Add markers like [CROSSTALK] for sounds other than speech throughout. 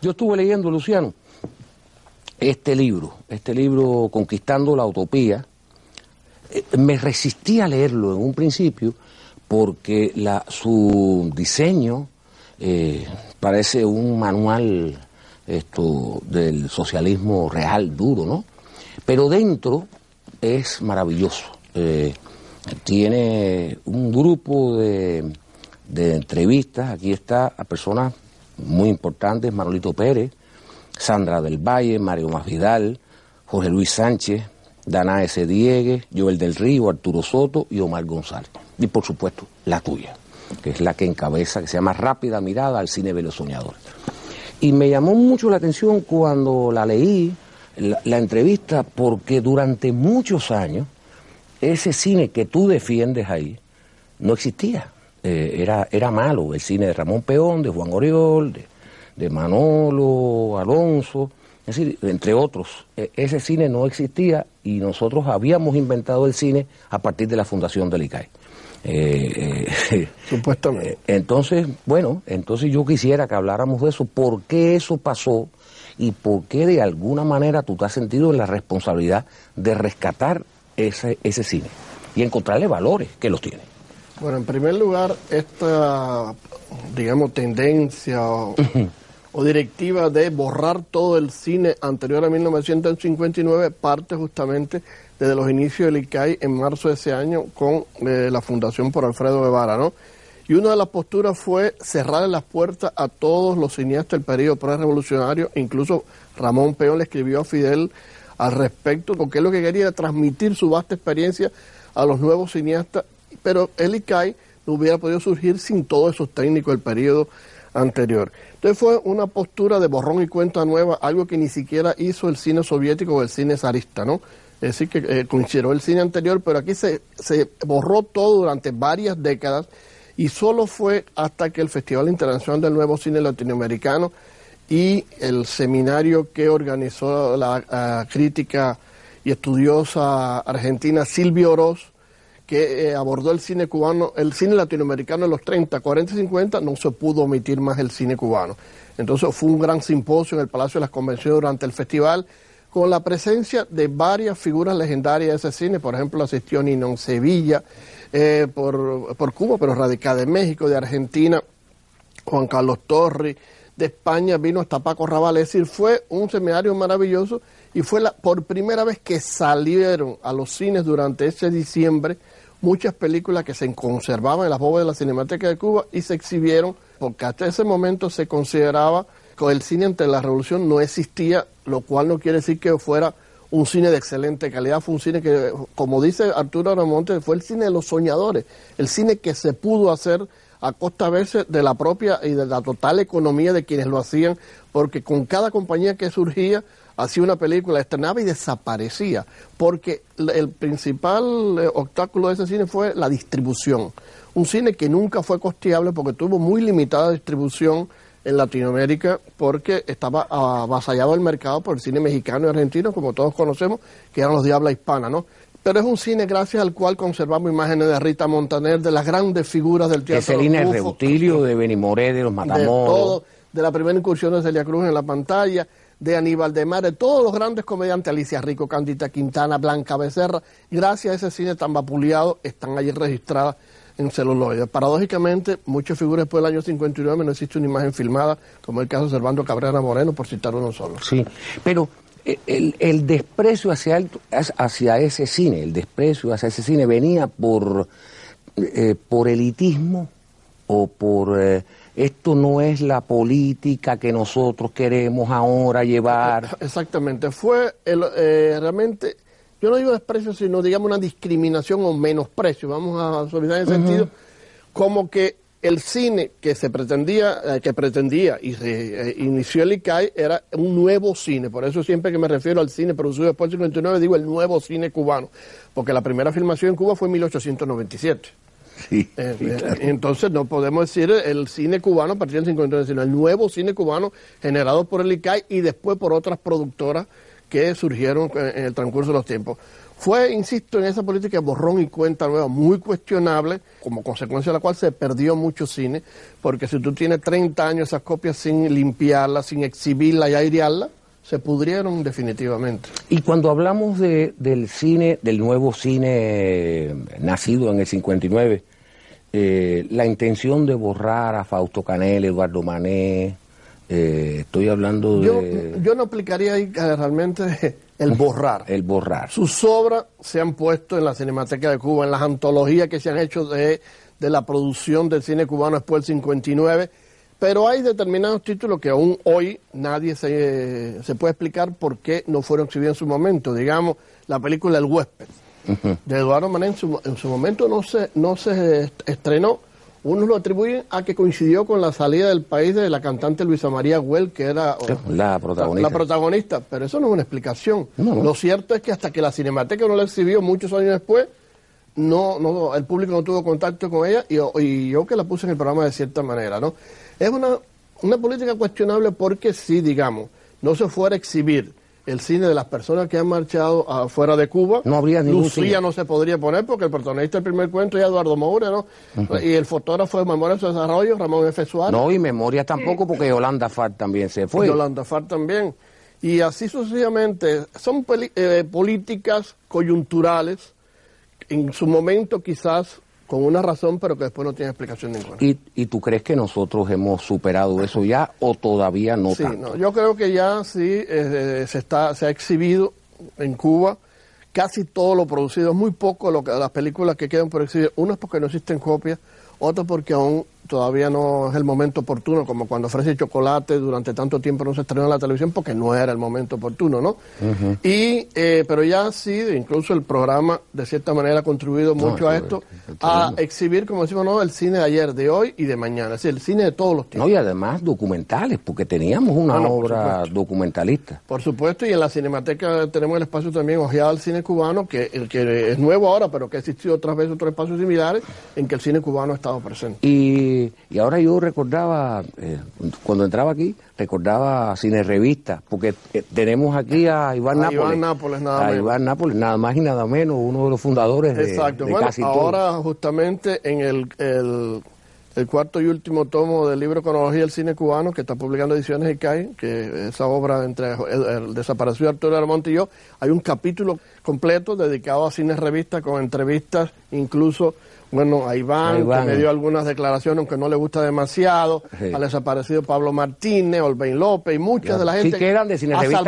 Yo estuve leyendo, Luciano, este libro, este libro Conquistando la Utopía. Eh, me resistí a leerlo en un principio porque su diseño eh, parece un manual esto, del socialismo real, duro, ¿no? Pero dentro es maravilloso. Eh, tiene un grupo de, de entrevistas, aquí está a personas muy importantes, Manolito Pérez, Sandra del Valle, Mario Masvidal, Jorge Luis Sánchez, Dana S. Diegue, Joel del Río, Arturo Soto y Omar González. Y por supuesto, la tuya, que es la que encabeza, que se llama Rápida Mirada al Cine de los Soñadores. Y me llamó mucho la atención cuando la leí, la, entrevista, porque durante muchos años ese cine que tú defiendes ahí no existía. Eh, era, era malo el cine de Ramón Peón, de Juan Oriol, de, de Manolo, Alonso, es decir, entre otros. E, ese cine no existía y nosotros habíamos inventado el cine a partir de la fundación del ICAE. Eh, eh, [LAUGHS] Supuestamente. Eh, entonces, bueno, entonces yo quisiera que habláramos de eso, por qué eso pasó y por qué de alguna manera tú te has sentido en la responsabilidad de rescatar ese, ese cine y encontrarle valores que los tiene. Bueno, en primer lugar, esta, digamos, tendencia o directiva de borrar todo el cine anterior a 1959 parte justamente desde los inicios del ICAI en marzo de ese año con eh, la Fundación por Alfredo Guevara, ¿no? Y una de las posturas fue cerrar las puertas a todos los cineastas del periodo pre-revolucionario, incluso Ramón Peón le escribió a Fidel al respecto, porque él lo que quería era transmitir su vasta experiencia a los nuevos cineastas, pero el ICAI no hubiera podido surgir sin todos esos técnicos del periodo anterior. Entonces fue una postura de borrón y cuenta nueva, algo que ni siquiera hizo el cine soviético o el cine zarista, ¿no? Es decir, que eh, el cine anterior, pero aquí se, se borró todo durante varias décadas y solo fue hasta que el Festival Internacional del Nuevo Cine Latinoamericano y el seminario que organizó la eh, crítica y estudiosa argentina Silvia Oroz, que eh, abordó el cine cubano, el cine latinoamericano en los 30, 40 y 50, no se pudo omitir más el cine cubano. Entonces fue un gran simposio en el Palacio de las Convenciones durante el festival, con la presencia de varias figuras legendarias de ese cine, por ejemplo asistió Ninón Sevilla, eh, por, por, Cuba, pero radicada en México, de Argentina, Juan Carlos Torri, de España vino hasta Paco Raval, es decir, fue un seminario maravilloso y fue la, por primera vez que salieron a los cines durante ese diciembre muchas películas que se conservaban en las bóvedas de la Cinemateca de Cuba y se exhibieron, porque hasta ese momento se consideraba que el cine ante la revolución no existía, lo cual no quiere decir que fuera un cine de excelente calidad, fue un cine que, como dice Arturo Aramonte, fue el cine de los soñadores, el cine que se pudo hacer a costa a veces de la propia y de la total economía de quienes lo hacían, porque con cada compañía que surgía hacía una película, estrenaba y desaparecía, porque el principal eh, obstáculo de ese cine fue la distribución. Un cine que nunca fue costeable porque tuvo muy limitada distribución en Latinoamérica porque estaba avasallado el mercado por el cine mexicano y argentino, como todos conocemos, que eran los de habla hispana, ¿no? Pero es un cine gracias al cual conservamos imágenes de Rita Montaner, de las grandes figuras del teatro. De Celina Reutilio, de Benimoré, de los Matamoros. De, de la primera incursión de Celia Cruz en la pantalla, de Aníbal de Mar, de todos los grandes comediantes, Alicia Rico, Candita Quintana, Blanca Becerra, gracias a ese cine tan vapuleado, están allí registradas en celuloide. Paradójicamente, muchas figuras después del año 59 no existe una imagen filmada, como el caso de Servando Cabrera Moreno, por citar uno solo. Sí, pero eh, el, el desprecio hacia, hacia ese cine, el desprecio hacia ese cine venía por, eh, por elitismo o por... Eh, esto no es la política que nosotros queremos ahora llevar. Exactamente, fue el, eh, realmente, yo no digo desprecio, sino digamos una discriminación o menosprecio, vamos a suavizar en el sentido, como que el cine que se pretendía, eh, que pretendía y se eh, inició el ICAI era un nuevo cine, por eso siempre que me refiero al cine producido después del 59 digo el nuevo cine cubano, porque la primera filmación en Cuba fue en 1897. Eh, eh, entonces no podemos decir el cine cubano a partir del 59, sino el nuevo cine cubano generado por el ICAI y después por otras productoras que surgieron en el transcurso de los tiempos. Fue, insisto, en esa política de borrón y cuenta nueva muy cuestionable, como consecuencia de la cual se perdió mucho cine, porque si tú tienes 30 años esas copias sin limpiarlas, sin exhibirlas y airearlas, se pudrieron definitivamente. Y cuando hablamos de, del cine, del nuevo cine nacido en el 59, eh, la intención de borrar a Fausto Canel, Eduardo Mané, eh, estoy hablando de... Yo, no aplicaría ahí eh, realmente [LAUGHS] el borrar. El borrar. Sus obras se han puesto en la Cinemateca de Cuba, en las antologías que se han hecho de, de la producción del cine cubano después del 59 pero hay determinados títulos que aún hoy nadie se, se puede explicar por qué no fueron exhibidos en su momento. Digamos, la película El huésped de Eduardo Mané en su, en su momento no se, no se estrenó. Unos lo atribuyen a que coincidió con la salida del país de la cantante Luisa María Güell, que era la protagonista. La, protagonista, pero eso no es una explicación. Lo cierto es que hasta que la Cinemateca no la exhibió muchos años después, no, no, el público no tuvo contacto con ella y, y yo que la puse en el programa de cierta manera, ¿no? Es una, una política cuestionable porque si, digamos, no se fuera a exhibir el cine de las personas que han marchado afuera de Cuba, no habría ningún Lucía no se podría poner porque el protagonista del primer cuento es Eduardo Moura, ¿no? Y el fotógrafo de Memoria de Desarrollo, Ramón F. Suárez. No, y Memoria tampoco porque Yolanda Far también se fue. Yolanda Far también. Y así sucesivamente. Son eh, políticas coyunturales. En su momento quizás con una razón, pero que después no tiene explicación ninguna. ¿Y, y tú crees que nosotros hemos superado eso ya o todavía no sí, No, yo creo que ya sí eh, se, está, se ha exhibido en Cuba. Casi todo lo producido, muy poco lo que, las películas que quedan por exhibir, unas porque no existen copias, otras porque aún todavía no es el momento oportuno, como cuando ofrece chocolate durante tanto tiempo no se estrenó en la televisión porque no era el momento oportuno, ¿no? Y, eh, pero ya sí, incluso el programa de cierta manera ha contribuido mucho a esto, a exhibir, como decimos, ¿no? el cine de ayer, de hoy y de mañana, es decir, el cine de todos los tiempos. No, y además documentales, porque teníamos una obra documentalista. Por supuesto, y en la Cinemateca tenemos el espacio también ojeado al cine cubano, que, el que es nuevo ahora, pero que ha existido otras veces otros espacios similares, en que el cine cubano ha estado presente. Y y, ahora yo recordaba, eh, cuando entraba aquí, recordaba Cine Revista, porque eh, tenemos aquí a Iván Nápoles. Iván Nápoles, nada a Iván Nápoles, nada más y nada menos, uno de los fundadores de, Exacto. bueno, ahora justamente en el, el, cuarto y último tomo del libro Cronología del Cine Cubano, que está publicando Ediciones ICAI, que esa obra entre el, desaparecido Arturo Armonte y yo, hay un capítulo completo dedicado a Cine Revista con entrevistas, incluso bueno, a Iván, que me dio algunas declaraciones, aunque no le gusta demasiado, al desaparecido Pablo Martínez, Olvein López y muchas de la gente. Sí, que eran de Cine Revista,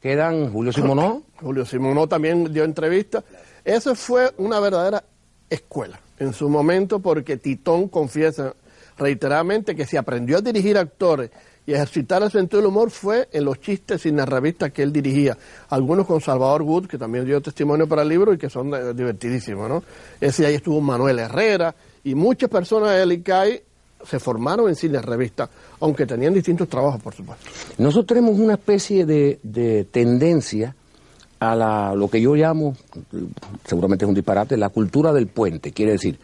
que eran, Julio Simonó. [COUGHS] Julio Simonó también dio entrevistas. Esa fue una verdadera escuela en su momento, porque Titón confiesa reiteradamente que se aprendió a dirigir actores y ejercitar el sentido del humor fue en los chistes y narravistas que él dirigía, algunos con Salvador Wood, que también dio testimonio para el libro y que son eh, divertidísimos, ¿no? Ese ahí estuvo Manuel Herrera y muchas personas de ICAI se formaron en cine revista, aunque tenían distintos trabajos, por supuesto. Nosotros tenemos una especie de, de tendencia a la, lo que yo llamo, seguramente es un disparate, la cultura del puente. Quiere decir,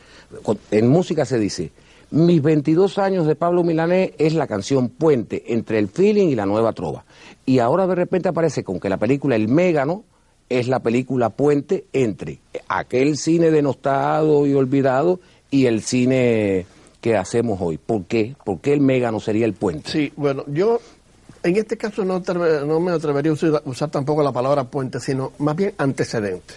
en música se dice, mis 22 años de Pablo Milanés es la canción puente entre el feeling y la nueva trova. Y ahora de repente aparece con que la película El Mégano es la película puente entre aquel cine denostado y olvidado y el cine que hacemos hoy. ¿Por qué? ¿Por qué el Mégano sería el puente? Sí, bueno, yo en este caso no, no me atrevería a usar, tampoco la palabra puente, sino más bien antecedente.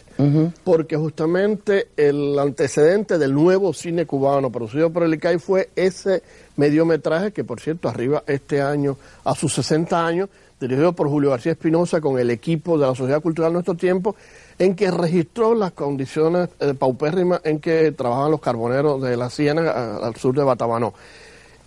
Porque justamente el antecedente del nuevo cine cubano producido por el ICAI fue ese mediometraje que, por cierto, arriba este año a sus 60 años, dirigido por Julio García Espinosa con el equipo de la Sociedad Cultural Nuestro Tiempo, en que registró las condiciones eh, paupérrimas en que trabajaban los carboneros de la Siena al sur de Batabanó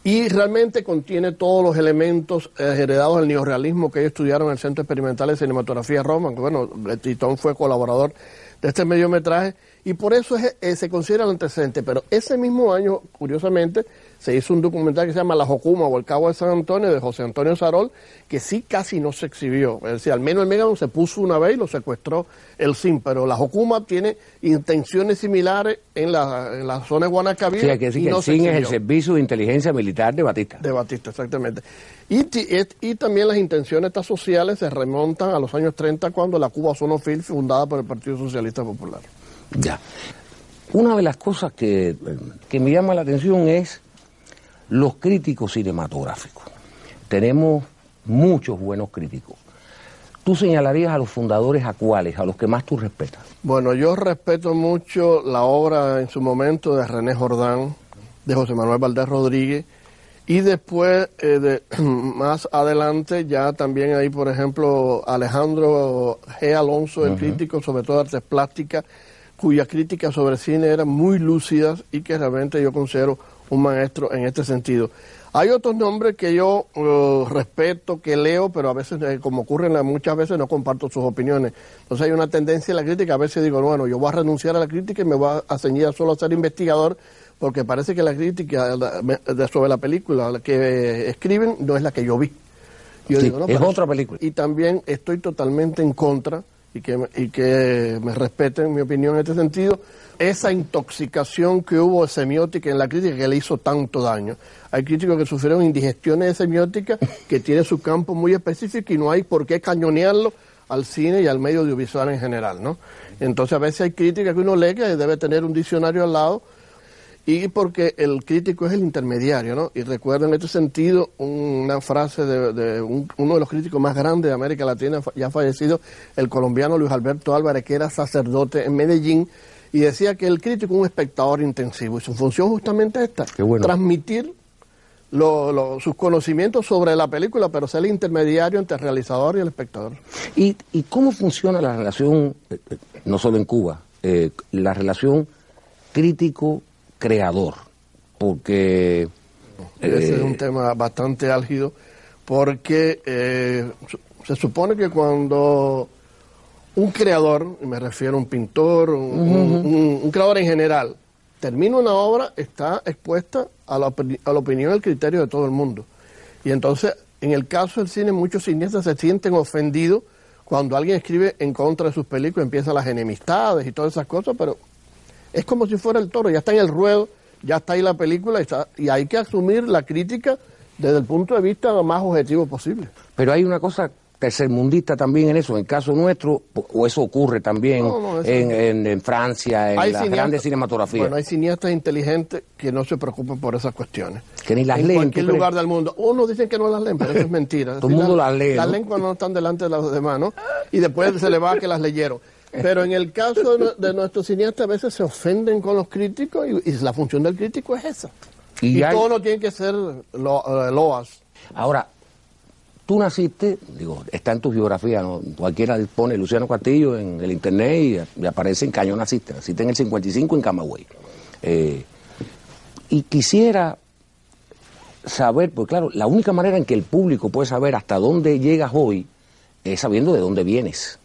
y realmente contiene todos los elementos eh, heredados del neorealismo que ellos estudiaron en el Centro Experimental de Cinematografía Roma, bueno, Titón fue colaborador de este mediometraje, y por eso es, eh, se considera el antecedente. Pero ese mismo año, curiosamente, se hizo un documental que se llama La Jocuma o El Cabo de San Antonio de José Antonio Sarol, que sí casi no se exhibió. Es decir, al menos el Megadon se puso una vez y lo secuestró el SIM, pero La Jocuma tiene intenciones similares en la, en la zona de. Sí, hay que decir que el SIM es el Servicio de Inteligencia Militar de Batista. De Batista, exactamente. Y, y, también las intenciones estas sociales se remontan a los años 30 cuando la Cuba Sonofil, fundada por el Partido Socialista Popular. Ya. Una de las cosas que, que me llama la atención es los críticos cinematográficos. Tenemos muchos buenos críticos. ¿Tú señalarías a los fundadores a cuáles, a los que más tú respetas? Bueno, yo respeto mucho la obra en su momento de René Jordán, de José Manuel Valdés Rodríguez, y después, eh, de, [CLEARS THROAT] más adelante, ya también hay, por ejemplo, Alejandro G. Alonso, el crítico, sobre todo artes plásticas, cuyas críticas sobre cine eran muy lúcidas y que realmente yo considero un maestro en este sentido. Hay otros nombres que yo uh, respeto, que leo, pero a veces, eh, como ocurre muchas veces, no comparto sus opiniones. Entonces hay una tendencia en la crítica, a veces digo, bueno, yo voy a renunciar a la crítica y me voy a ceñir solo a ser investigador, porque parece que la crítica sobre la película que escriben no es la que yo vi. Yo digo, no, es otra película. Y también estoy totalmente en contra y que, y que me respeten mi opinión en este sentido, esa intoxicación que hubo de semiótica en la crítica que le hizo tanto daño. Hay críticos que sufrieron indigestiones de semiótica que tiene su campo muy específico y no hay por qué cañonearlo al cine y al medio audiovisual en general, ¿no? Entonces a veces hay críticas que uno lee que debe tener un diccionario al lado y porque el crítico es el intermediario, ¿no? Y recuerdo en este sentido una frase de, uno de los críticos más grandes de América Latina, ya fallecido, el colombiano Luis Alberto Álvarez, que era sacerdote en Medellín, y decía que el crítico es un espectador intensivo, y su función justamente es esta, transmitir sus conocimientos sobre la película, pero ser el intermediario entre el realizador y el espectador. ¿Y, cómo funciona la relación, eh, eh, no solo en Cuba, eh, la relación crítico creador, porque... Ese es un eh, tema bastante álgido, porque eh, se supone que cuando un creador, me refiero a un pintor, un, creador en general, termina una obra, está expuesta a la, a la opinión y el criterio de todo el mundo. Y entonces, en el caso del cine, muchos cineastas se sienten ofendidos cuando alguien escribe en contra de sus películas, empiezan las enemistades y todas esas cosas, pero es como si fuera el toro, ya está en el ruedo, ya está ahí la película y, hay que asumir la crítica desde el punto de vista más objetivo posible. Pero hay una cosa tercermundista también en eso, en el caso nuestro, o eso ocurre también en, Francia, en las grandes cinematografías. Bueno, hay cineastas inteligentes que no se preocupan por esas cuestiones. Que ni las leen. En cualquier lugar del mundo. Uno dicen que no las leen, pero eso es mentira. [LAUGHS] Todo el mundo las lee. Las leen cuando no están delante de los demás, ¿no? Y después se le va a que las leyeron. Pero en el caso de, nuestros cineastas a veces se ofenden con los críticos y, la función del crítico es esa. Y, todo no tiene que ser lo, eh, loas. Ahora, tú naciste, digo, está en tu biografía, ¿no? cualquiera pone Luciano Castillo en el internet y, aparece en Cañón naciste. Naciste en el 55 en Camagüey. Eh, y quisiera saber, pues claro, la única manera en que el público puede saber hasta dónde llegas hoy es sabiendo de dónde vienes.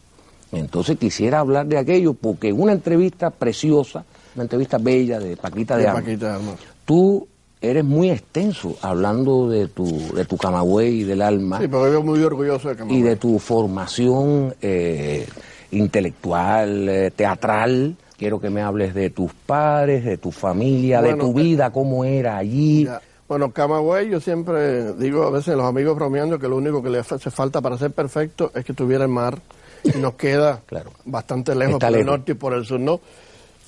Entonces quisiera hablar de aquello porque en una entrevista preciosa, una entrevista bella de Paquita de, de tú eres muy extenso hablando de tu, de tu Camagüey y del alma. Sí, pero yo muy orgulloso de Camagüey. Y de tu formación eh, intelectual, eh, teatral. Quiero que me hables de tus padres, de tu familia, de tu vida, cómo era allí. Bueno, Camagüey, yo siempre digo a veces a los amigos bromeando que lo único que le hace falta para ser perfecto es que tuviera el mar y nos queda claro. bastante lejos por el norte y por el sur, ¿no?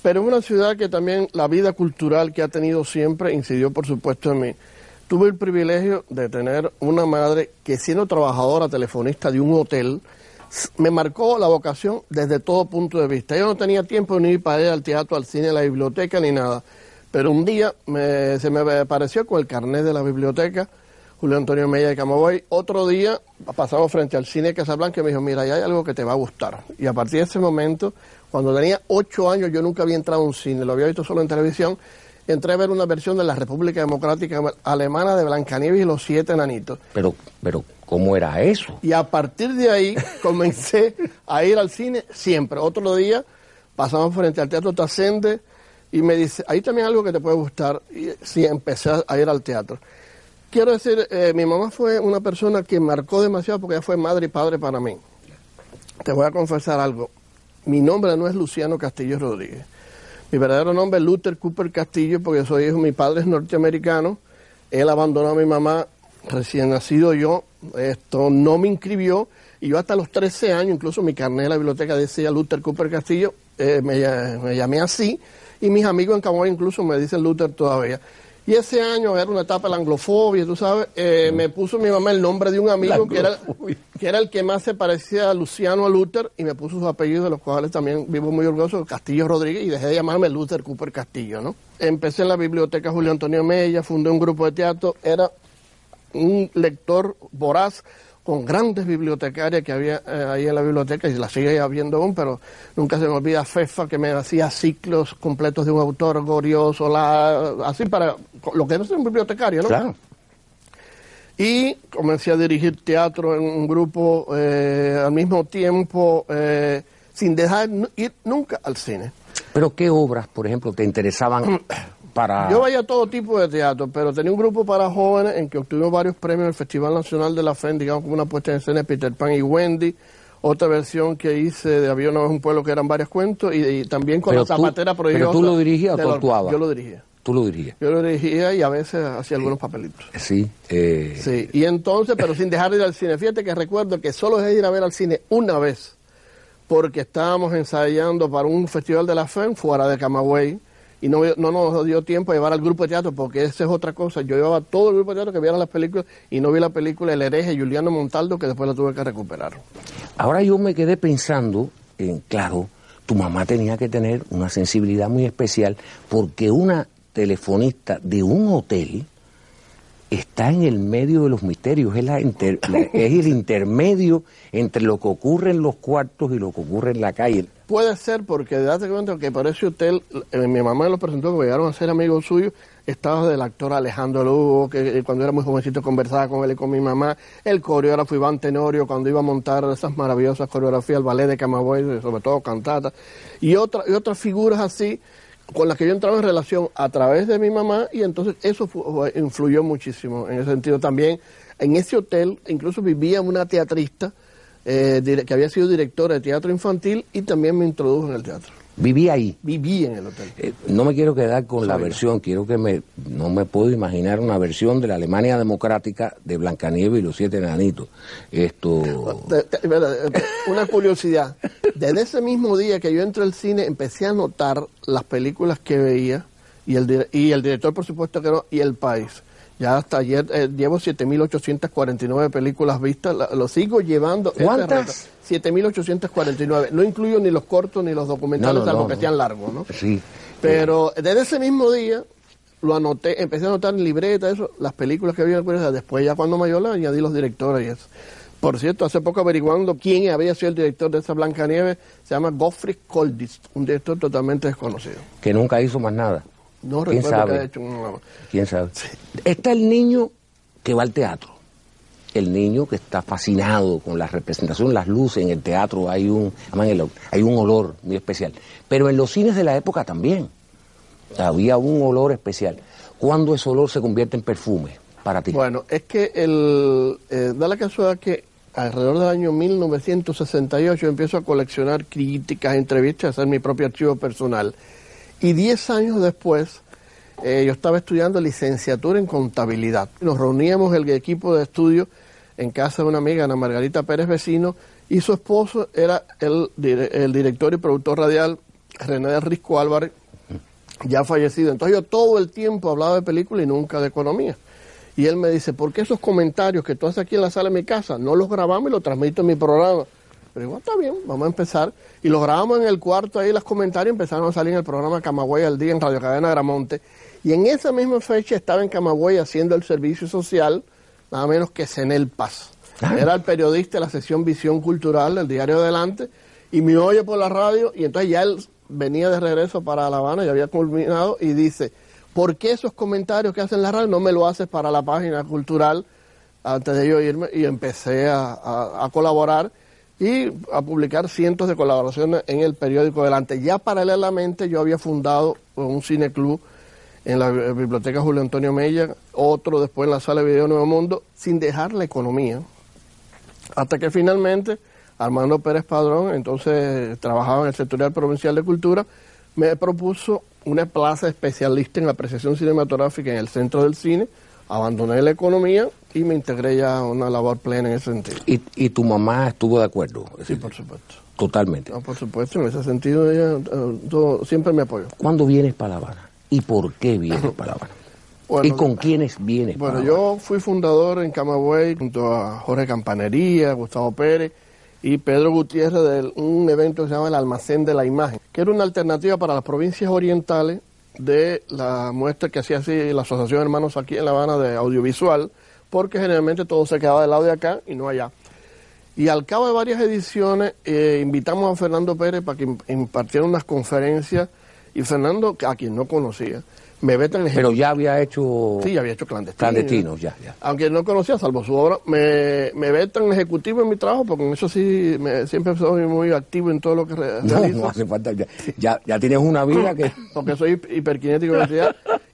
Pero es una ciudad que también la vida cultural que ha tenido siempre incidió, por supuesto, en mí. Tuve el privilegio de tener una madre que siendo trabajadora telefonista de un hotel, me marcó la vocación desde todo punto de vista. Yo no tenía tiempo ni para ir al teatro, al cine, a la biblioteca, ni nada. Pero un día se me apareció con el carnet de la biblioteca Julio Antonio Mella de Camagüey. Otro día pasamos frente al cine Casablanca y me dijo, mira, hay algo que te va a gustar. Y a partir de ese momento, cuando tenía ocho años, yo nunca había entrado a un cine, lo había visto solo en televisión, entré a ver una versión de la República Democrática Alemana de Blancanieves y los siete enanitos. Pero, pero, ¿cómo era eso? Y a partir de ahí [LAUGHS] comencé a ir al cine siempre. Otro día pasamos frente al Teatro Trascende y me dice, ahí también algo que te puede gustar, y sí, empecé a ir al teatro. Quiero decir, eh, mi mamá fue una persona que marcó demasiado porque ella fue madre y padre para mí. Te voy a confesar algo, mi nombre no es Luciano Castillo Rodríguez, mi verdadero nombre es Luther Cooper Castillo porque soy hijo, mi padre es norteamericano, él abandonó a mi mamá recién nacido yo, esto no me inscribió. Y yo hasta los 13 años, incluso mi carnet de la biblioteca decía Luther Cooper Castillo, eh, me, llamé así. Y mis amigos en Camagüey incluso me dicen Luther todavía. Y ese año era una etapa de la anglofobia, tú sabes, eh, me puso mi mamá el nombre de un amigo que era, que era el que más se parecía a Luciano Luther y me puso sus apellidos, de los cuales también vivo muy orgulloso, Castillo Rodríguez, y dejé de llamarme Luther Cooper Castillo, ¿no? Empecé en la biblioteca Julio Antonio Mella, fundé un grupo de teatro, era un lector voraz con grandes bibliotecarias que había eh, ahí en la biblioteca y la sigue habiendo aún, pero nunca se me olvida Fefa que me hacía ciclos completos de un autor glorioso, la, así para lo que es un bibliotecario, ¿no? Claro. Y comencé a dirigir teatro en un grupo eh, al mismo tiempo, eh, sin dejar ir nunca al cine. ¿Pero qué obras, por ejemplo, te interesaban Yo vaya a todo tipo de teatro, pero tenía un grupo para jóvenes en que obtuvimos varios premios en el Festival Nacional de la FEN, digamos como una puesta en escena de Peter Pan y Wendy, otra versión que hice de Había una vez un pueblo que eran varios cuentos, y, también con la zapatera prohibida. ¿Pero tú lo dirigías o tú actuabas? Yo lo dirigía. Tú lo dirigías. Yo lo dirigía y a veces hacía algunos papelitos. Sí. Eh... Sí, y entonces, pero sin dejar de ir al cine. Fíjate que recuerdo que solo dejé de ir a ver al cine una vez, porque estábamos ensayando para un festival de la FEN fuera de Camagüey y no, no nos dio tiempo a llevar al grupo de teatro porque esa es otra cosa. Yo llevaba todo el grupo de teatro que viera las películas y no vi la película El hereje Juliano Montaldo que después la tuve que recuperar. Ahora yo me quedé pensando en, claro, tu mamá tenía que tener una sensibilidad muy especial porque una telefonista de un hotel está en el medio de los misterios, es, la es el [LAUGHS] intermedio entre lo que ocurre en los cuartos y lo que ocurre en la calle. Puede ser porque date cuenta que para ese hotel, eh, mi mamá lo presentó, porque llegaron a ser amigos suyos, estaba del actor Alejandro Lugo, que eh, cuando era muy jovencito conversaba con él y con mi mamá, el coreógrafo Iván Tenorio, cuando iba a montar esas maravillosas coreografías, el ballet de Camagüey, sobre todo cantata, y, otra, y otras figuras así con las que yo entraba en relación a través de mi mamá y entonces eso influyó muchísimo en ese sentido también. En ese hotel incluso vivía una teatrista eh, que había sido directora de teatro infantil y también me introdujo en el teatro. Viví ahí. Viví en el hotel. Eh, no me quiero quedar con la versión, quiero que me, no me puedo imaginar una versión de la Alemania democrática de Blancanieves y los siete enanitos. Esto. Una curiosidad. Desde ese mismo día que yo entré al cine, empecé a notar las películas que veía y el, y el director, por supuesto que no, y el país. Ya hasta ayer eh, llevo 7.849 películas vistas, lo sigo llevando. ¿Cuántas? 7.849. No incluyo ni los cortos ni los documentales, no, que sean largos, ¿no? Sí. Pero desde ese mismo día lo anoté, empecé a anotar en libreta, eso, las películas que había en Después ya cuando mayor añadí los directores y eso. Por cierto, hace poco averiguando quién había sido el director de esa Blanca Nieve, se llama Gottfried Kolditz, un director totalmente desconocido. Que nunca hizo más nada. No ¿Quién sabe? ¿Quién sabe? Está el niño que va al teatro. El niño que está fascinado con la representación, las luces en el teatro, hay un, hay un olor muy especial. Pero en los cines de la época también había un olor especial. ¿Cuándo ese olor se convierte en perfume para ti? Bueno, es que el, eh, da la casualidad que alrededor del año 1968 empiezo a coleccionar críticas, entrevistas, a hacer mi propio archivo personal. Y diez años después, eh, yo estaba estudiando licenciatura en contabilidad. Nos reuníamos el equipo de estudio en casa de una amiga, Ana Margarita Pérez Vecino, y su esposo era el, director y productor radial René Risco Álvarez, ya fallecido. Entonces yo todo el tiempo hablaba de película y nunca de economía. Y él me dice, ¿por qué esos comentarios que tú haces aquí en la sala de mi casa no los grabamos y los transmito en mi programa? Pero igual está bien, vamos a empezar. Y lo grabamos en el cuarto ahí, los comentarios empezaron a salir en el programa Camagüey al día en Radio Cadena Gramonte. Y en esa misma fecha estaba en Camagüey haciendo el servicio social, nada menos que Senel Paz. Ah. Era el periodista de la sección Visión Cultural del diario Adelante y me oye por la radio y entonces ya él venía de regreso para La Habana y había culminado y dice, ¿por qué esos comentarios que hacen la radio no me lo haces para la página cultural antes de yo irme? Y empecé a colaborar y a publicar cientos de colaboraciones en el periódico Delante. Ya paralelamente yo había fundado un cineclub en la biblioteca Julio Antonio Mella, otro después en la sala de video Nuevo Mundo, sin dejar la economía. Hasta que finalmente Armando Pérez Padrón, entonces trabajaba en el sectorial provincial de cultura, me propuso una plaza especialista en apreciación cinematográfica en el centro del cine, abandoné la economía y me integré ya a una labor plena en ese sentido. ¿Y, y tu mamá estuvo de acuerdo? Sí, por supuesto. Totalmente. No, por supuesto, en ese sentido ella eh, todo- siempre me apoyó. ¿Cuándo vienes para La Habana? ¿Y por qué vienes para La Habana? [LAUGHS] Bueno, ¿Y con quiénes vienes Bueno, para yo fui fundador en Camagüey junto a Jorge Campanería, Gustavo Pérez y Pedro Gutiérrez de un evento que se llama el Almacén de la Imagen, que era una alternativa para las provincias orientales de la muestra que hacía así la Asociación de Hermanos aquí en La Habana de audiovisual, porque generalmente todo se quedaba del lado de acá y no allá. Y al cabo de varias ediciones eh, invitamos a Fernando Pérez para que im- impartiera unas conferencias y Fernando, a quien no conocía, me vete en el Pero ya había hecho Sí, ya había hecho clandestino. clandestinos, ya, ya. Aunque no conocía, salvo su obra, me, me ve tan ejecutivo en mi trabajo, porque en eso sí, me- siempre soy muy activo en todo lo que re- No, realizo. no hace falta. Ya, ya, ya tienes una vida que... [LAUGHS] porque soy hip- hiperkinético.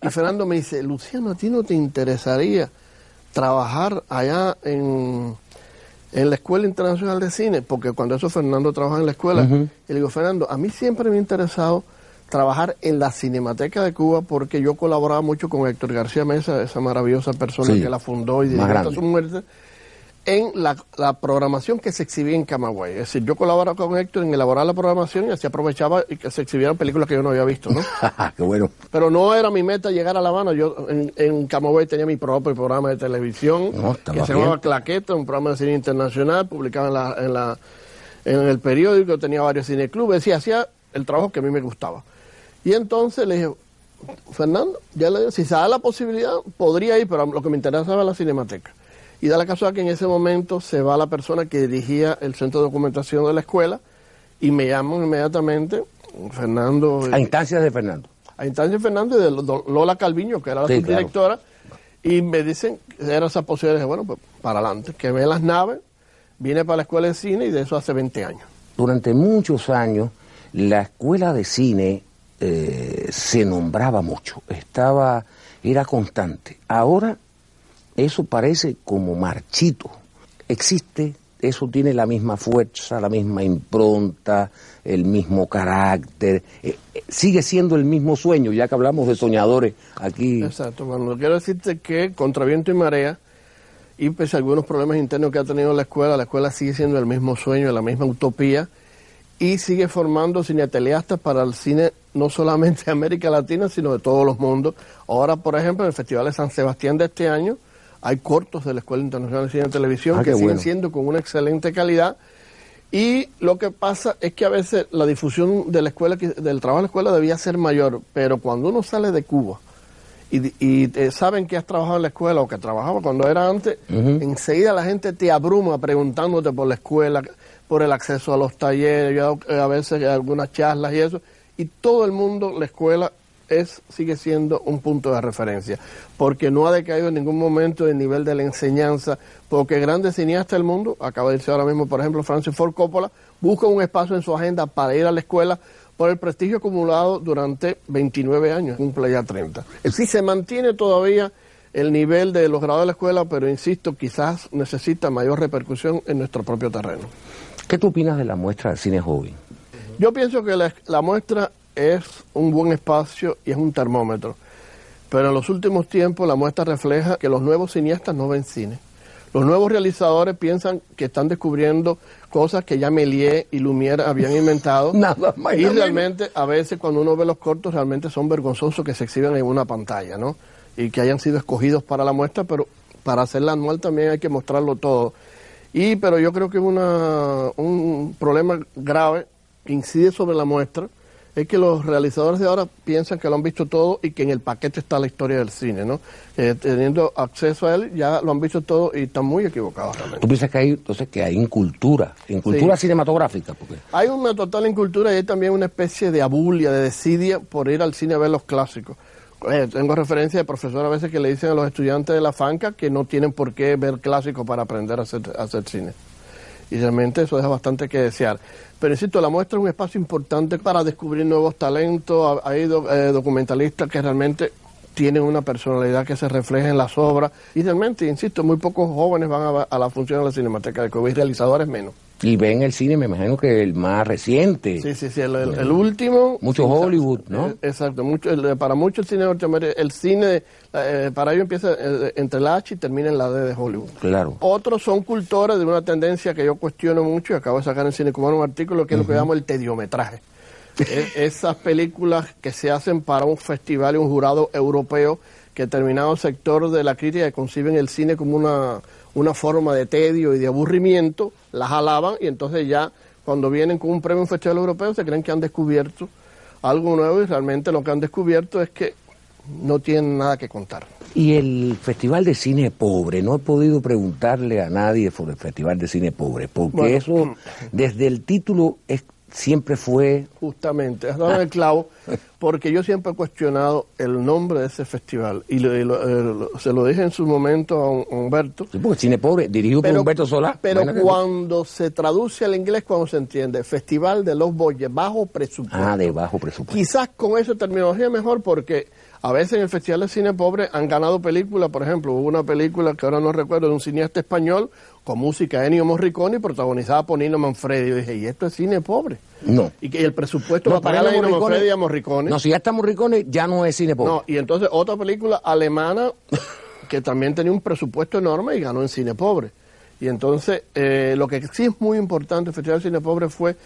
Y Fernando me dice, Luciano, ¿a ti no te interesaría trabajar allá en, en la Escuela Internacional de Cine? Porque cuando eso Fernando trabaja en la escuela, y le digo, Fernando, a mí siempre me ha interesado trabajar en la Cinemateca de Cuba porque yo colaboraba mucho con Héctor García Mesa, esa maravillosa persona Sí, que la fundó y dirigió hasta su muerte, en la, la programación que se exhibía en Camagüey. Es decir, yo colaboraba con Héctor en elaborar la programación y así aprovechaba y que se exhibieran películas que yo no había visto, ¿no? [LAUGHS] Qué bueno. Pero no era mi meta llegar a La Habana. Yo en, en Camagüey tenía mi propio programa de televisión No, que se llamaba. Claqueta, un programa de cine internacional, publicaba en, la, en, la, en el periódico, tenía varios cineclubes, decía, hacía el trabajo que a mí me gustaba. Y entonces le dije, Fernando, ya le digo, si se da la posibilidad, podría ir, pero lo que me interesaba era la cinemateca. Y da la casualidad que en ese momento se va la persona que dirigía el centro de documentación de la escuela y me llaman inmediatamente, Fernando. A instancias de Fernando. a instancia de Fernando y de Lo- Lola Calviño, que era la Sí, subdirectora, y me dicen que era esa posibilidad. Dije, bueno, pues para adelante, que ve las naves, vine para la escuela de cine y de eso hace 20 años. Durante muchos años, la escuela de cine eh, se nombraba mucho, estaba, era constante. Ahora eso parece como marchito. Existe, eso tiene la misma fuerza, la misma impronta, el mismo carácter. eh, eh, sigue siendo el mismo sueño, ya que hablamos de soñadores aquí. Exacto, bueno, quiero decirte que contra viento y marea, y pese a algunos problemas internos que ha tenido la escuela, la escuela sigue siendo el mismo sueño, la misma utopía, y sigue formando cineateliastas para el cine no solamente de América Latina, sino de todos los mundos. Ahora, por ejemplo, en el Festival de San Sebastián de este año, hay cortos de la Escuela Internacional de Cine y Televisión Ah, que siguen bueno. siendo con una excelente calidad. Y lo que pasa es que a veces la difusión de la escuela, del trabajo de la escuela debía ser mayor, pero cuando uno sale de Cuba y, y te saben que has trabajado en la escuela o que trabajaba cuando era antes, enseguida la gente te abruma preguntándote por la escuela, por el acceso a los talleres, eh, a veces algunas charlas y eso, y todo el mundo, la escuela es sigue siendo un punto de referencia, porque no ha decaído en ningún momento el nivel de la enseñanza, porque grandes cineastas del mundo, acaba de decir ahora mismo, por ejemplo, Francis Ford Coppola, busca un espacio en su agenda para ir a la escuela por el prestigio acumulado durante 29 años, cumple ya 30. Sí se mantiene todavía el nivel de los grados de la escuela, pero insisto, quizás necesita mayor repercusión en nuestro propio terreno. ¿Qué tú opinas de la muestra de cine joven? Yo pienso que la, la muestra es un buen espacio y es un termómetro, pero en los últimos tiempos la muestra refleja que los nuevos cineastas no ven cine. Los nuevos realizadores piensan que están descubriendo cosas que ya Méliès y Lumière habían [LAUGHS] inventado. Nada más y realmente, a veces cuando uno ve los cortos, realmente son vergonzosos que se exhiben en una pantalla, ¿no? Y que hayan sido escogidos para la muestra, pero para hacerla anual también hay que mostrarlo todo. Y, pero yo creo que una, un problema grave que incide sobre la muestra es que los realizadores de ahora piensan que lo han visto todo y que en el paquete está la historia del cine, ¿no? Eh, teniendo acceso a él, ya lo han visto todo y están muy equivocados realmente. ¿Tú piensas que hay, entonces, que hay incultura, incultura cinematográfica? Porque Hay una total incultura y hay también una especie de abulia, de desidia por ir al cine a ver los clásicos. Eh, tengo referencia de profesores a veces que le dicen a los estudiantes de la FANCA que no tienen por qué ver clásicos para aprender a hacer, a cine. y realmente eso deja bastante que desear. Pero insisto, la muestra es un espacio importante para descubrir nuevos talentos, hay eh, documentalistas que realmente tienen una personalidad que se refleja en las obras y realmente, insisto, muy pocos jóvenes van a, la función de la Cinemateca de Cuba y realizadores menos. Y ven el cine, me imagino que el más reciente. Sí, sí, sí, el, último. Mucho Hollywood, ¿no? Eh, exacto, mucho, para muchos el cine norteamericano, el cine, eh, para ellos empieza eh, entre la H y termina en la D de Hollywood. Claro. Otros son cultores de una tendencia que yo cuestiono mucho y acabo de sacar en Cine Cubano un artículo que es lo que llamo el tediometraje. esas películas que se hacen para un festival y un jurado europeo que determinado sector de la crítica conciben el cine como una, una forma de tedio y de aburrimiento, las alaban y entonces ya cuando vienen con un premio en un festival europeo se creen que han descubierto algo nuevo y realmente lo que han descubierto es que no tienen nada que contar. Y el Festival de Cine Pobre, no he podido preguntarle a nadie sobre el Festival de Cine Pobre, porque eso desde el título es siempre fue... Justamente, has dado el clavo, [LAUGHS] porque yo siempre he cuestionado el nombre de ese festival y eh, se lo dije en su momento a, Humberto. Sí, porque Cine Pobre, dirigido por Humberto Solá. Pero cuando se traduce al inglés, cuando se entiende, Festival de los Boyes, bajo presupuesto. Ah, de bajo presupuesto. Quizás con esa terminología mejor porque a veces en el Festival de Cine Pobre han ganado películas, por ejemplo, hubo una película que ahora no recuerdo, de un cineasta español con música de Ennio Morricone protagonizada por Nino Manfredi. Yo dije, ¿y esto es cine pobre? No. Y que el presupuesto va a pagar a Nino Manfredi y a Morricone. No, si ya está Morricone, ya no es cine pobre. No, y entonces otra película alemana que también tenía un presupuesto enorme y ganó en cine pobre. Y entonces, eh, lo que sí es muy importante el Festival de Cine Pobre fue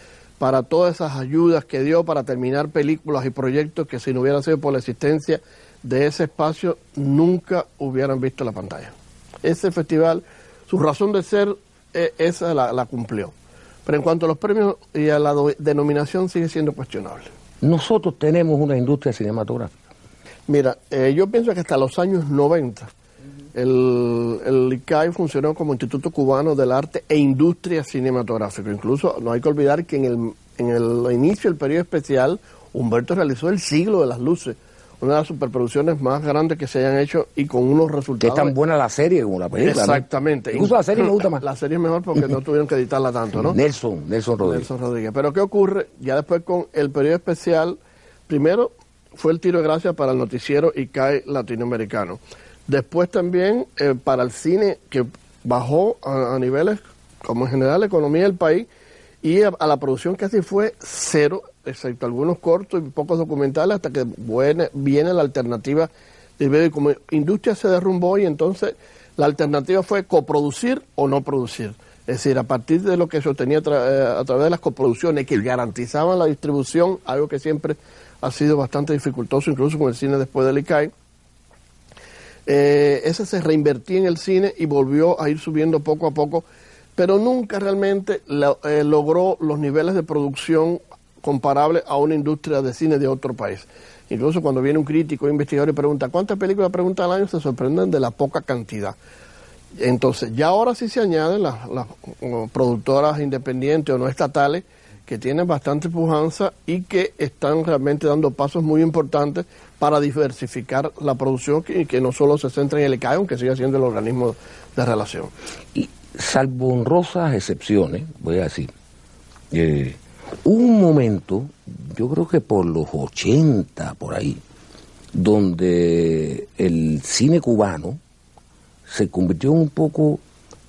para todas esas ayudas que dio para terminar películas y proyectos que si no hubiera sido por la existencia de ese espacio nunca hubieran visto la pantalla. Ese festival, su razón de ser, eh, esa la, cumplió. Pero en cuanto a los premios y a la denominación sigue siendo cuestionable. Nosotros tenemos una industria cinematográfica. Mira, eh, yo pienso que hasta los años 90 el, el ICAI funcionó como Instituto Cubano del Arte e Industria Cinematográfica. Incluso no hay que olvidar que en el, en el inicio del periodo especial, Humberto realizó El Siglo de las Luces, una de las superproducciones más grandes que se hayan hecho y con unos resultados. Que es tan buena la serie como la película. Exactamente. Incluso la serie me gusta más. La serie es mejor porque no tuvieron que editarla tanto, ¿no? Nelson, Nelson Rodríguez. Nelson Rodríguez. Pero ¿qué ocurre? Ya después con el periodo especial, primero fue el tiro de gracia para el noticiero ICAI latinoamericano. Después también eh, para el cine que bajó a, niveles, como en general la economía del país, y a, la producción casi fue cero, excepto algunos cortos y pocos documentales, hasta que viene, la alternativa del video. Y como industria se derrumbó y entonces la alternativa fue coproducir o no producir. Es decir, a partir de lo que se obtenía eh, a través de las coproducciones que garantizaban la distribución, algo que siempre ha sido bastante dificultoso, incluso con el cine después del ICAI, eh, ese se reinvertía en el cine y volvió a ir subiendo poco a poco, pero nunca realmente eh, logró los niveles de producción comparables a una industria de cine de otro país. Incluso cuando viene un crítico, un investigador y pregunta cuántas películas pregunta al año, se sorprenden de la poca cantidad. Entonces, ya ahora sí se añaden las productoras independientes o no estatales que tienen bastante pujanza y que están realmente dando pasos muy importantes para diversificar la producción y que, no solo se centra en el ICAE, aunque siga siendo el organismo de relación. Y salvo honrosas excepciones, voy a decir, eh, un momento, yo creo que por los 80, por ahí, donde el cine cubano se convirtió en un poco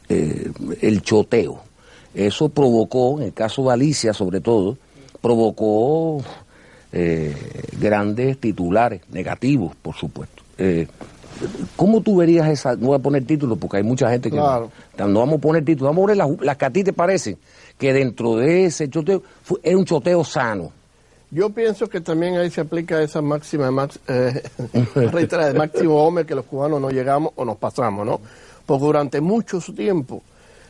eh, el choteo eso provocó, en el caso de Alicia sobre todo, provocó eh, grandes titulares, negativos, por supuesto. Eh, ¿Cómo tú verías esa? No voy a poner títulos porque hay mucha gente que no, no, vamos a poner títulos, vamos a poner las, las, que a ti te parecen, que dentro de ese choteo es un choteo sano. Yo pienso que también ahí se aplica esa máxima max, eh, [LAUGHS] de máximo hombre que los cubanos no llegamos o nos pasamos, ¿no? Porque durante mucho tiempo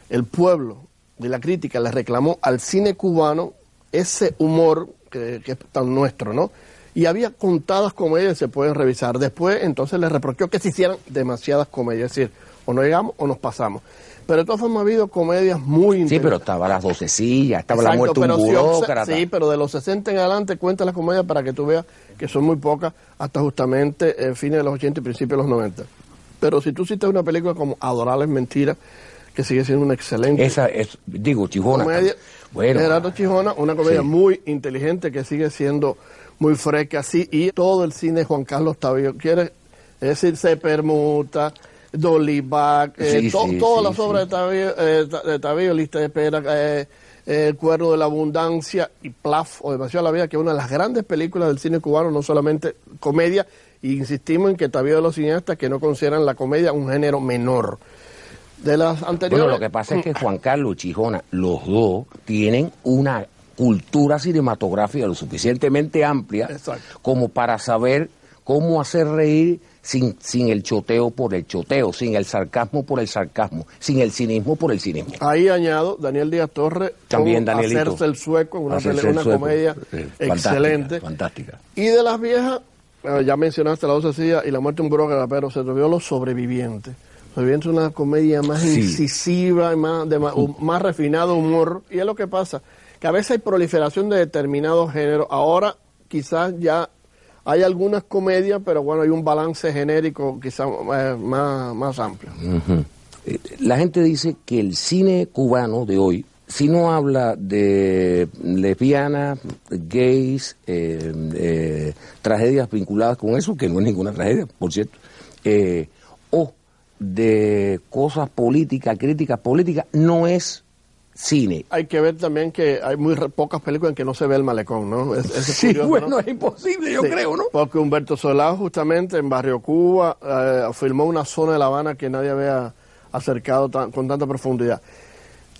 el pueblo de la crítica le reclamó al cine cubano ese humor que, es tan nuestro, ¿no? Y había contadas comedias, se pueden revisar. Después, entonces le reprochó que se hicieran demasiadas comedias, es decir, o no llegamos o nos pasamos. Pero de todas formas ha habido comedias muy interesantes. Sí, pero estaba las sillas, estaba la muerte un burócrata. Sí, pero de los 60 en adelante cuenta las comedias para que tú veas que son muy pocas hasta justamente el fines de los 80 y principios de los 90. Pero si tú citas una película como Adorables Mentiras, que sigue siendo una excelente Esa es, digo, Chijona. comedia. Bueno, Gerardo Chijona, una comedia sí. muy inteligente que sigue siendo muy fresca, así, y todo el cine de Juan Carlos Tavío quiere, es decir, se permuta, Dolly Back, eh, Sí, to- sí, todas sí, las obras de Tavío, eh, de Lista de Espera, eh, eh, El Cuerno de la Abundancia y Plaf, o Demasiado la Vida, que es una de las grandes películas del cine cubano, no solamente comedia, y insistimos en que Tavío de los cineastas que no consideran la comedia un género menor. De las anteriores... Bueno, lo que pasa es que Juan Carlos Chijona, los dos, tienen una cultura cinematográfica lo suficientemente amplia Exacto. como para saber cómo hacer reír sin, sin el choteo por el choteo, sin el sarcasmo por el sarcasmo, sin el cinismo por el cinismo. Ahí añado Daniel Díaz Torres También Danielito. Hacerse el sueco, una, Hacerse una sueco. comedia Sí, excelente. Fantástica. Y de las viejas, eh, ya mencionaste La Doce y La Muerte de un pero se olvidó Los Sobrevivientes. Es una comedia más Sí. incisiva, y más, de más, refinado humor. Y es lo que pasa, que a veces hay proliferación de determinados géneros. Ahora quizás ya hay algunas comedias, pero bueno, hay un balance genérico quizás eh, más, más amplio. La gente dice que el cine cubano de hoy, si no habla de lesbianas, gays, eh, eh, tragedias vinculadas con eso, que no es ninguna tragedia, por cierto, eh, o de cosas políticas, críticas políticas, no es cine. Hay que ver también que hay muy pocas películas en que no se ve el malecón, ¿no? Es, es Sí, curioso, bueno, ¿no? es imposible, yo Sí, creo, ¿no? Porque Humberto Solá justamente en Barrio Cuba eh, filmó una zona de La Habana que nadie había acercado tan- con tanta profundidad.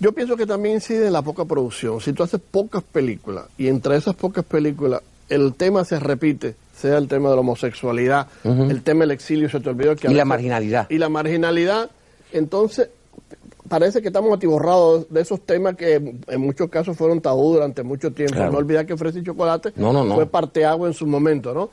Yo pienso que también incide en la poca producción. Si tú haces pocas películas y entre esas pocas películas el tema se repite, sea el tema de la homosexualidad, el tema del exilio, se te olvidó que... Y la marginalidad. Y la marginalidad, entonces parece que estamos atiborrados de esos temas que en muchos casos fueron tabú durante mucho tiempo. Claro. No olvidar que Fresa y Chocolate No, no, no. fue parteagua en su momento, ¿no?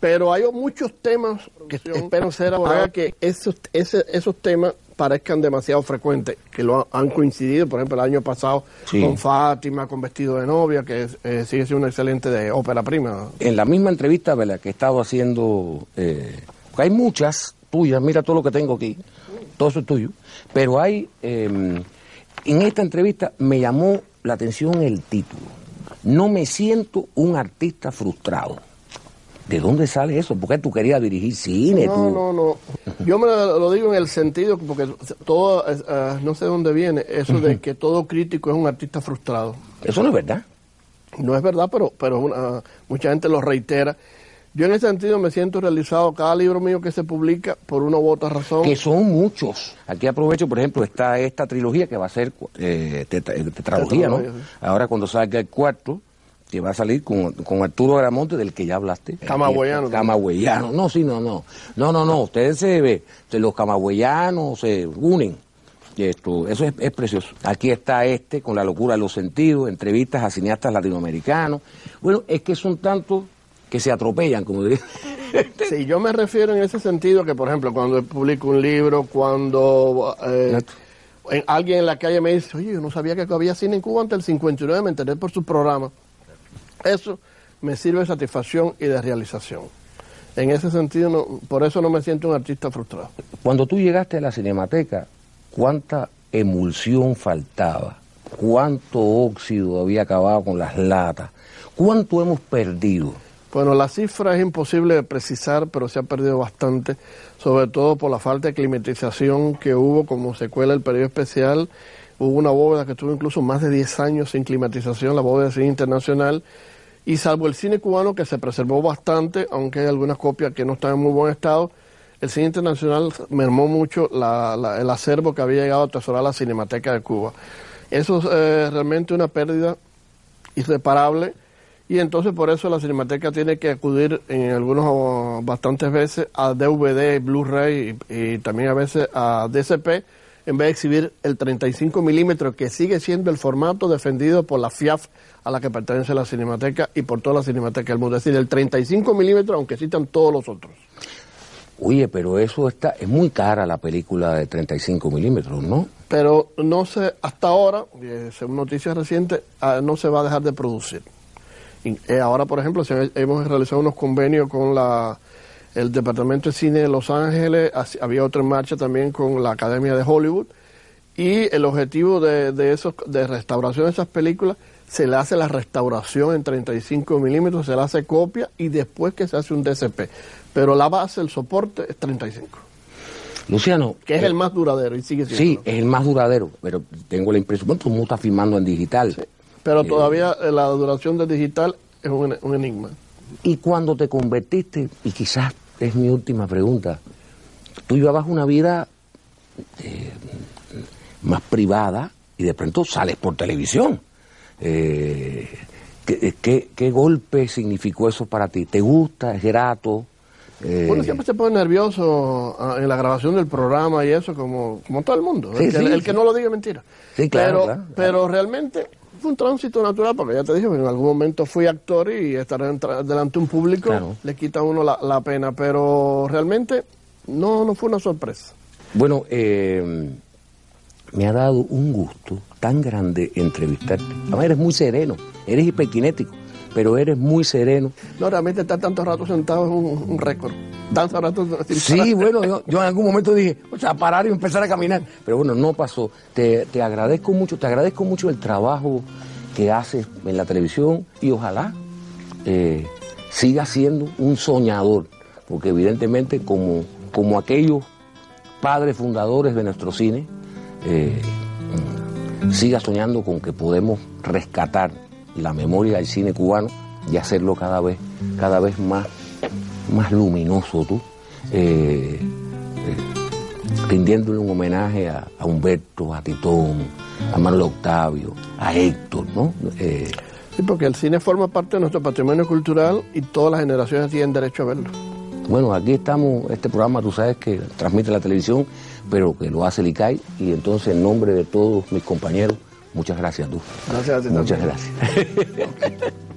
Pero hay muchos temas que espero ser haga que esos, ese- esos temas parezcan demasiado frecuentes, que lo han coincidido, por ejemplo, el año pasado Sí. con Fátima, con Vestido de Novia, que eh, sigue siendo una excelente de ópera prima. en la misma entrevista ¿verdad? que he estado haciendo, eh, hay muchas tuyas, mira todo lo que tengo aquí, todo eso es tuyo, pero hay, eh, en esta entrevista me llamó la atención el título, no me siento un artista frustrado. ¿De dónde sale eso? ¿Por qué tú querías dirigir cine? No, tú? no, no. [LAUGHS] Yo me lo, digo en el sentido, porque todo, eh, no sé de dónde viene, eso de que todo crítico es un artista frustrado. Eso no es verdad. No es verdad, pero, pero una- mucha gente lo reitera. Yo en ese sentido me siento realizado cada libro mío que se publica por una u otra razón. Que son muchos. Aquí aprovecho, por ejemplo, está esta trilogía que va a ser eh, eh, tetralogía, ¿no? Sí. Ahora cuando salga el cuarto, que va a salir con, con Arturo Gramonte, del que ya hablaste. Camagüeyano. Camagüeyano. No, sí, no, no. No, no, no. Ustedes se ve, los camagüeyanos se unen. Esto, eso es, es precioso. Aquí está este con la locura de los sentidos, entrevistas a cineastas latinoamericanos. Bueno, es que son tantos que se atropellan, como diría. [LAUGHS] Sí, yo me refiero en ese sentido que, por ejemplo, cuando publico un libro, cuando eh, en- alguien en la calle me dice, oye, yo no sabía que había cine en Cuba antes del 59, me enteré por su programa. Eso me sirve de satisfacción y de realización. En ese sentido, no- por eso no me siento un artista frustrado. Cuando tú llegaste a la Cinemateca, ¿cuánta emulsión faltaba? ¿Cuánto óxido había acabado con las latas? ¿Cuánto hemos perdido? Bueno, la cifra es imposible de precisar, pero se ha perdido bastante, sobre todo por la falta de climatización que hubo como secuela del periodo especial. Hubo una bóveda que tuvo incluso más de 10 años sin climatización, la bóveda de cine internacional, y salvo el cine cubano que se preservó bastante, aunque hay algunas copias que no están en muy buen estado, el cine internacional mermó mucho el acervo que había llegado a atesorar la Cinemateca de Cuba. Eso es eh, realmente una pérdida irreparable y entonces por eso la Cinemateca tiene que acudir en algunos o bastantes veces a DVD, Blu-ray y, y también a veces a DCP en vez de exhibir el 35 milímetros que sigue siendo el formato defendido por la FIAF a la que pertenece la Cinemateca y por toda la Cinemateca del mundo. Es decir, el 35 milímetros aunque citan todos los otros. Oye, pero eso está, es muy cara la película de 35 milímetros, ¿no? Pero no se, hasta ahora, eh, según noticias recientes, ah, no se va a dejar de producir. Y, eh, ahora, por ejemplo, se- hemos realizado unos convenios con la, el Departamento de Cine de Los Ángeles, había otro en marcha también con la Academia de Hollywood, y el objetivo de, de, esos, de restauración de esas películas se le hace la restauración en 35 milímetros, se le hace copia y después que se hace un DCP. Pero la base, el soporte es 35. Luciano. Que es el más duradero y sigue siendo. Sí, es el más duradero, pero tengo la impresión, bueno, todo el mundo está filmando en digital. pero eh, todavía eh, la duración del digital es un, un, enigma. Y cuando te convertiste, y quizás es mi última pregunta, tú llevabas una vida eh, más privada y de pronto sales por televisión. Eh, ¿qué, qué, qué golpe significó eso para ti? ¿Te gusta? ¿Es grato? Eh, Uno siempre se pone nervioso ah, en la grabación del programa y eso, como, como todo el mundo. Sí, el, que, sí, el sí. que no lo diga mentira. Sí, claro, pero, claro, pero claro. realmente fue un tránsito natural, porque ya te dije, en algún momento fui actor y estar delante de un público Claro. le quita a uno la, la pena, pero realmente no, no fue una sorpresa. Bueno, eh, me ha dado un gusto tan grande entrevistarte. Además, eres muy sereno, eres hiperkinético, pero eres muy sereno. No, realmente estar tanto rato sentado es un, un récord. Tanto rato sin Sí, bueno, yo, yo en algún momento dije, o sea, parar y empezar a caminar. Pero bueno, no pasó. Te, te agradezco mucho, te agradezco mucho el trabajo que haces en la televisión y ojalá eh, sigas siendo un soñador, porque evidentemente como, como aquellos padres fundadores de nuestro cine, eh, siga soñando con que podemos rescatar la memoria del cine cubano y hacerlo cada vez, cada vez más, más luminoso tú, eh, eh, rindiéndole un homenaje a, a Humberto, a Titón, a Manuel Octavio, a Héctor, ¿no? Eh, Sí, porque el cine forma parte de nuestro patrimonio cultural y todas las generaciones tienen derecho a verlo. bueno, aquí estamos, este programa tú sabes que transmite la televisión, pero que lo hace el ICAI, y entonces en nombre de todos mis compañeros, muchas gracias ti Muchas gracias. [LAUGHS]